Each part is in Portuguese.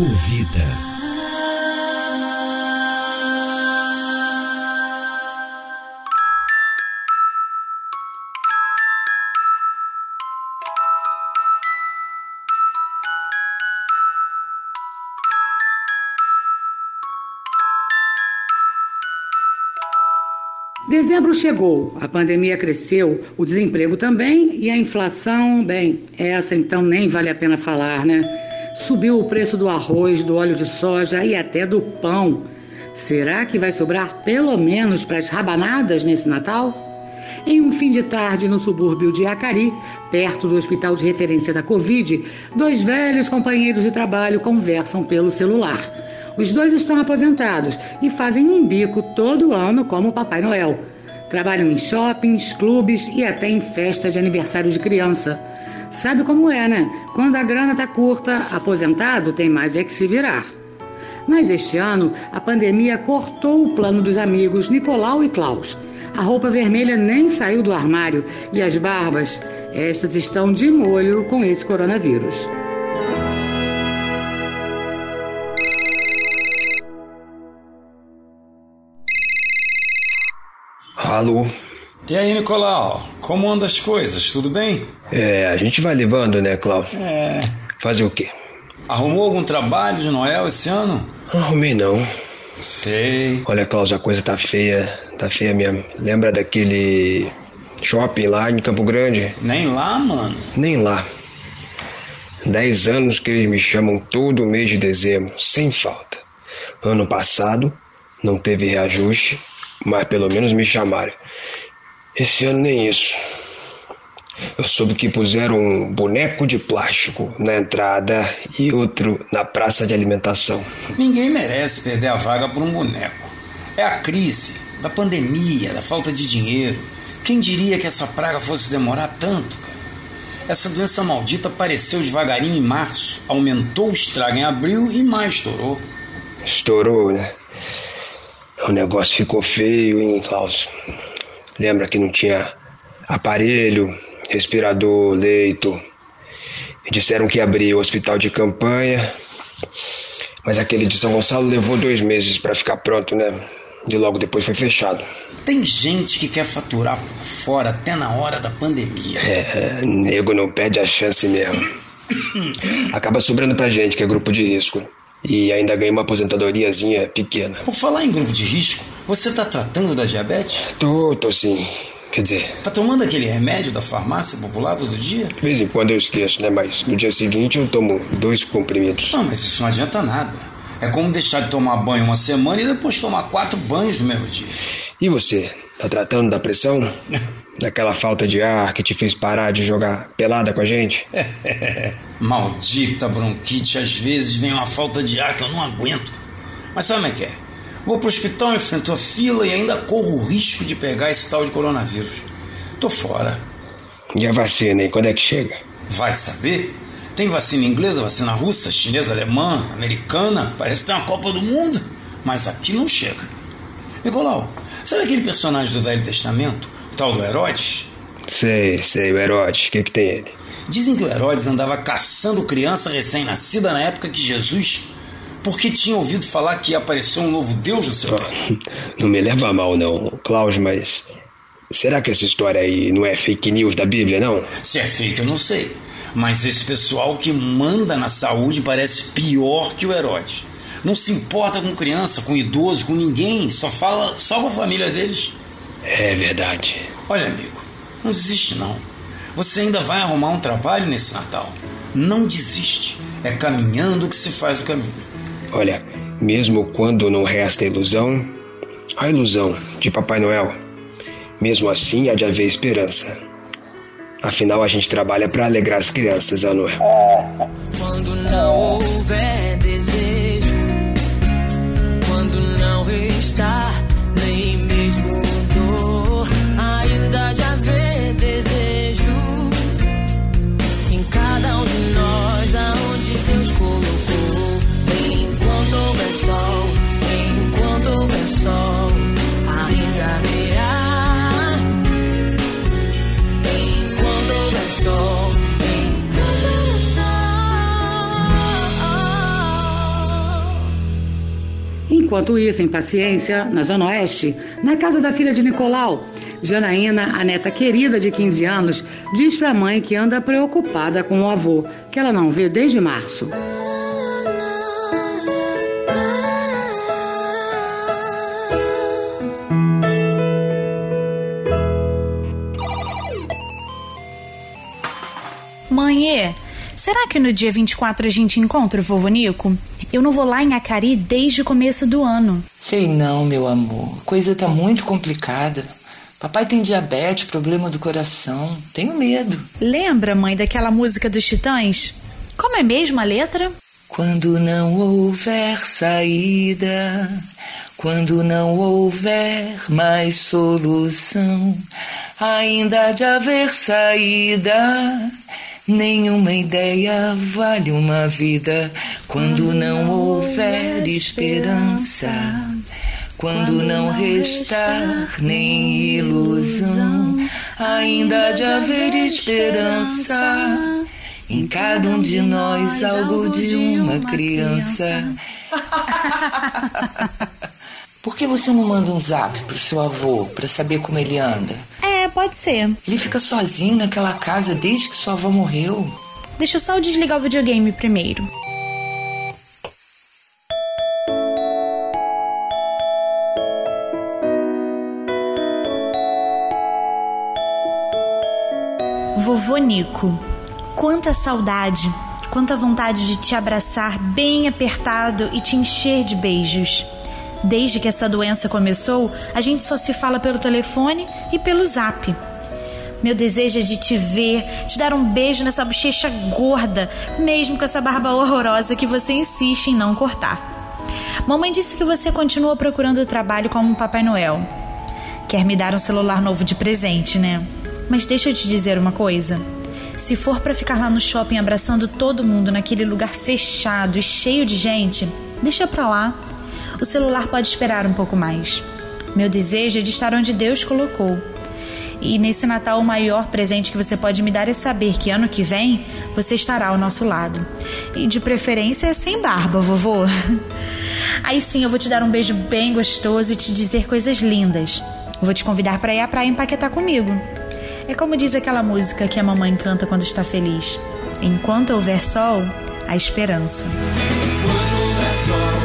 Ecovida. Dezembro chegou, a pandemia cresceu, o desemprego também e a inflação, bem, essa então nem vale a pena falar, né? Subiu o preço do arroz, do óleo de soja e até do pão. Será que vai sobrar pelo menos para as rabanadas nesse Natal? Em um fim de tarde no subúrbio de Acari, perto do hospital de referência da Covid, dois velhos companheiros de trabalho conversam pelo celular. Os dois estão aposentados e fazem um bico todo ano como Papai Noel. Trabalham em shoppings, clubes e até em festa de aniversário de criança. Sabe como é, né? Quando a grana tá curta, aposentado tem mais é que se virar. Mas este ano, a pandemia cortou o plano dos amigos Nicolau e Klaus. A roupa vermelha nem saiu do armário e as barbas, estas estão de molho com esse coronavírus. Alô? E aí, Nicolau? Como andam as coisas? Tudo bem? É, a gente vai levando, né, Cláudio? É. Fazer o quê? Arrumou algum trabalho de Noel esse ano? Arrumei não. Sei. Olha, Cláudio, a coisa tá feia. Tá feia mesmo. Lembra daquele shopping lá em Campo Grande? Nem lá, mano? Nem lá. Dez anos que eles me chamam todo mês de dezembro, sem falta. Ano passado não teve reajuste mas pelo menos me chamaram. Esse ano nem isso. Eu soube que puseram um boneco de plástico na entrada e outro na praça de alimentação. Ninguém merece perder a vaga por um boneco. É a crise, da pandemia, da falta de dinheiro. Quem diria que essa praga fosse demorar tanto, cara? Essa doença maldita apareceu devagarinho em março, aumentou o estrago em abril e mais estourou. Estourou, né? O negócio ficou feio, hein, Klaus? Lembra que não tinha aparelho, respirador, leito. Disseram que ia abrir o hospital de campanha, mas aquele de São Gonçalo levou dois meses para ficar pronto, né? E logo depois foi fechado. Tem gente que quer faturar por fora até na hora da pandemia. É, nego não perde a chance mesmo. Acaba sobrando pra gente que é grupo de risco e ainda ganhei uma aposentadoriazinha pequena. Por falar em grupo de risco, você tá tratando da diabetes? Tô, tô sim. Quer dizer. Tá tomando aquele remédio da farmácia popular todo dia? De vez em quando eu esqueço, né? Mas no dia seguinte eu tomo dois comprimidos. Não, mas isso não adianta nada. É como deixar de tomar banho uma semana e depois tomar quatro banhos no mesmo dia. E você? Tá tratando da pressão? Daquela falta de ar que te fez parar de jogar pelada com a gente? Maldita bronquite, às vezes vem uma falta de ar que eu não aguento. Mas sabe como é que é? Vou pro hospital, enfrento a fila e ainda corro o risco de pegar esse tal de coronavírus. Tô fora. E a vacina, hein? Quando é que chega? Vai saber? Tem vacina inglesa, vacina russa, chinesa, alemã, americana, parece que tem uma Copa do Mundo. Mas aqui não chega. Nicolau, sabe aquele personagem do Velho Testamento? O tal do Herodes? Sei, sei, o Herodes. O que, que tem ele? Dizem que o Herodes andava caçando criança recém-nascida na época que Jesus. Porque tinha ouvido falar que apareceu um novo Deus no seu. Não me leva a mal, não, Cláudio, mas. Será que essa história aí não é fake news da Bíblia, não? Se é fake, eu não sei. Mas esse pessoal que manda na saúde parece pior que o Herodes. Não se importa com criança, com idoso, com ninguém, só fala só com a família deles. É verdade. Olha, amigo, não desiste não. Você ainda vai arrumar um trabalho nesse Natal. Não desiste. É caminhando que se faz o caminho. Olha, mesmo quando não resta ilusão, a ilusão de Papai Noel. Mesmo assim, há de haver esperança. Afinal, a gente trabalha para alegrar as crianças, Anu. Quando não houver Enquanto isso, em paciência, na Zona Oeste, na casa da filha de Nicolau, Janaína, a neta querida de 15 anos, diz para a mãe que anda preocupada com o avô, que ela não vê desde março. Mãe, será que no dia 24 a gente encontra o vovô Nico? Eu não vou lá em Acari desde o começo do ano. Sei não, meu amor. Coisa tá muito complicada. Papai tem diabetes, problema do coração. Tenho medo. Lembra, mãe, daquela música dos Titãs? Como é mesmo a letra? Quando não houver saída, quando não houver mais solução, ainda há de haver saída. Nenhuma ideia vale uma vida quando não houver esperança. Quando não restar nem ilusão, ainda há de haver esperança. Em cada um de nós, algo de uma criança. Por que você não manda um zap pro seu avô para saber como ele anda? É, pode ser. Ele fica sozinho naquela casa desde que sua avó morreu. Deixa eu só desligar o videogame primeiro. Vovô Nico, quanta saudade, quanta vontade de te abraçar bem apertado e te encher de beijos. Desde que essa doença começou, a gente só se fala pelo telefone e pelo zap. Meu desejo é de te ver, te dar um beijo nessa bochecha gorda, mesmo com essa barba horrorosa que você insiste em não cortar. Mamãe disse que você continua procurando trabalho como Papai Noel. Quer me dar um celular novo de presente, né? Mas deixa eu te dizer uma coisa. Se for para ficar lá no shopping abraçando todo mundo naquele lugar fechado e cheio de gente, deixa pra lá. O celular pode esperar um pouco mais. Meu desejo é de estar onde Deus colocou. E nesse Natal, o maior presente que você pode me dar é saber que ano que vem você estará ao nosso lado. E de preferência sem barba, vovô. Aí sim eu vou te dar um beijo bem gostoso e te dizer coisas lindas. Vou te convidar para ir à praia empaquetar comigo. É como diz aquela música que a mamãe canta quando está feliz: Enquanto houver sol, a esperança. Enquanto houver sol,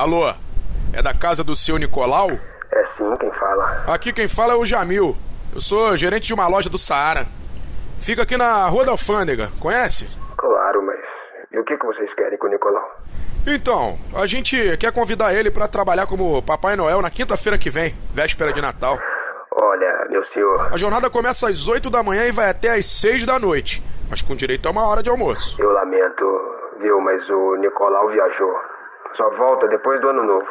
Alô, é da casa do seu Nicolau? É sim, quem fala? Aqui quem fala é o Jamil. Eu sou gerente de uma loja do Saara. Fica aqui na Rua da Alfândega, conhece? Claro, mas e o que, que vocês querem com o Nicolau? Então, a gente quer convidar ele pra trabalhar como Papai Noel na quinta-feira que vem, véspera de Natal. Olha, meu senhor, A jornada começa às 8 da manhã e vai até às 6 da noite, mas com direito a uma hora de almoço. eu lamento, viu, mas o Nicolau viajou. Só volta depois do ano novo.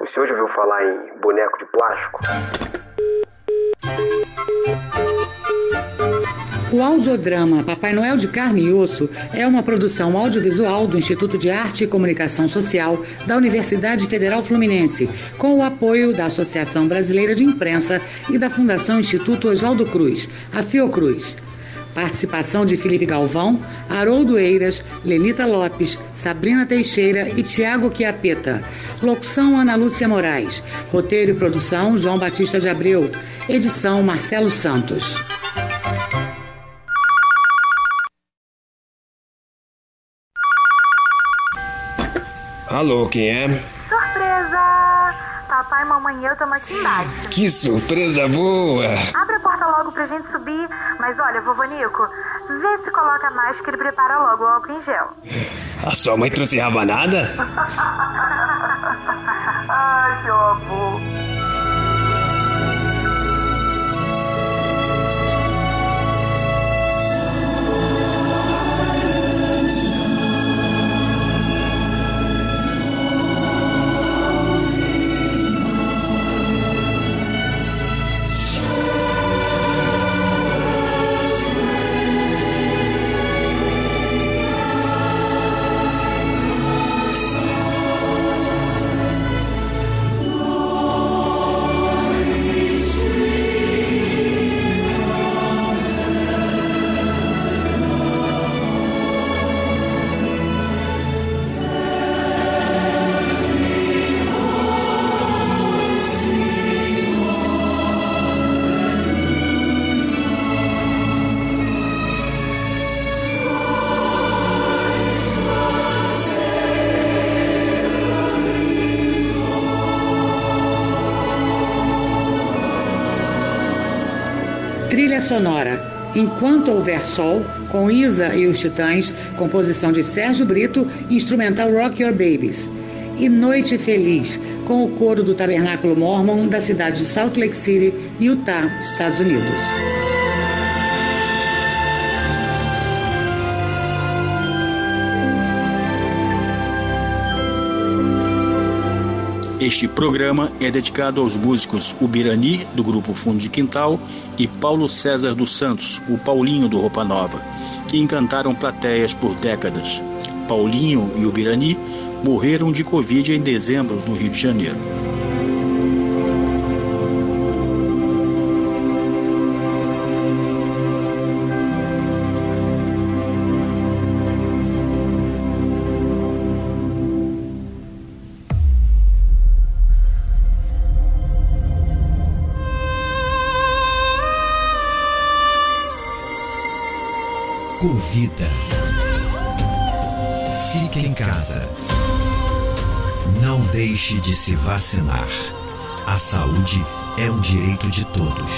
O senhor já ouviu falar em boneco de plástico? O audiodrama Papai Noel de Carne e Osso é uma produção audiovisual do Instituto de Arte e Comunicação Social da Universidade Federal Fluminense, com o apoio da Associação Brasileira de Imprensa e da Fundação Instituto Oswaldo Cruz, a Fiocruz. Participação de Felipe Galvão, Haroldo Eiras, Lenita Lopes, Sabrina Teixeira e Tiago Chiapeta. Locução Ana Lúcia Moraes. Roteiro e produção João Batista de Abreu. Edição Marcelo Santos. Alô, quem é? Eu estamos aqui embaixo. Que surpresa boa! Abre a porta logo pra gente subir. Mas olha, vovô Nico, vê se coloca a máscara e prepara logo o álcool em gel. A sua mãe trouxe rabanada? Ai, seu amor. Trilha sonora Enquanto Houver Sol, com Isa e os Titãs, composição de Sérgio Brito, instrumental Rock Your Babies. E Noite Feliz, com o coro do Tabernáculo Mormon da cidade de Salt Lake City, Utah, Estados Unidos. Este programa é dedicado aos músicos Ubirani, do grupo Fundo de Quintal, e Paulo César dos Santos, o Paulinho do Roupa Nova, que encantaram plateias por décadas. Paulinho e Ubirani morreram de Covid em dezembro no Rio de Janeiro. Convida. Fique em casa. Não deixe de se vacinar. A saúde é um direito de todos.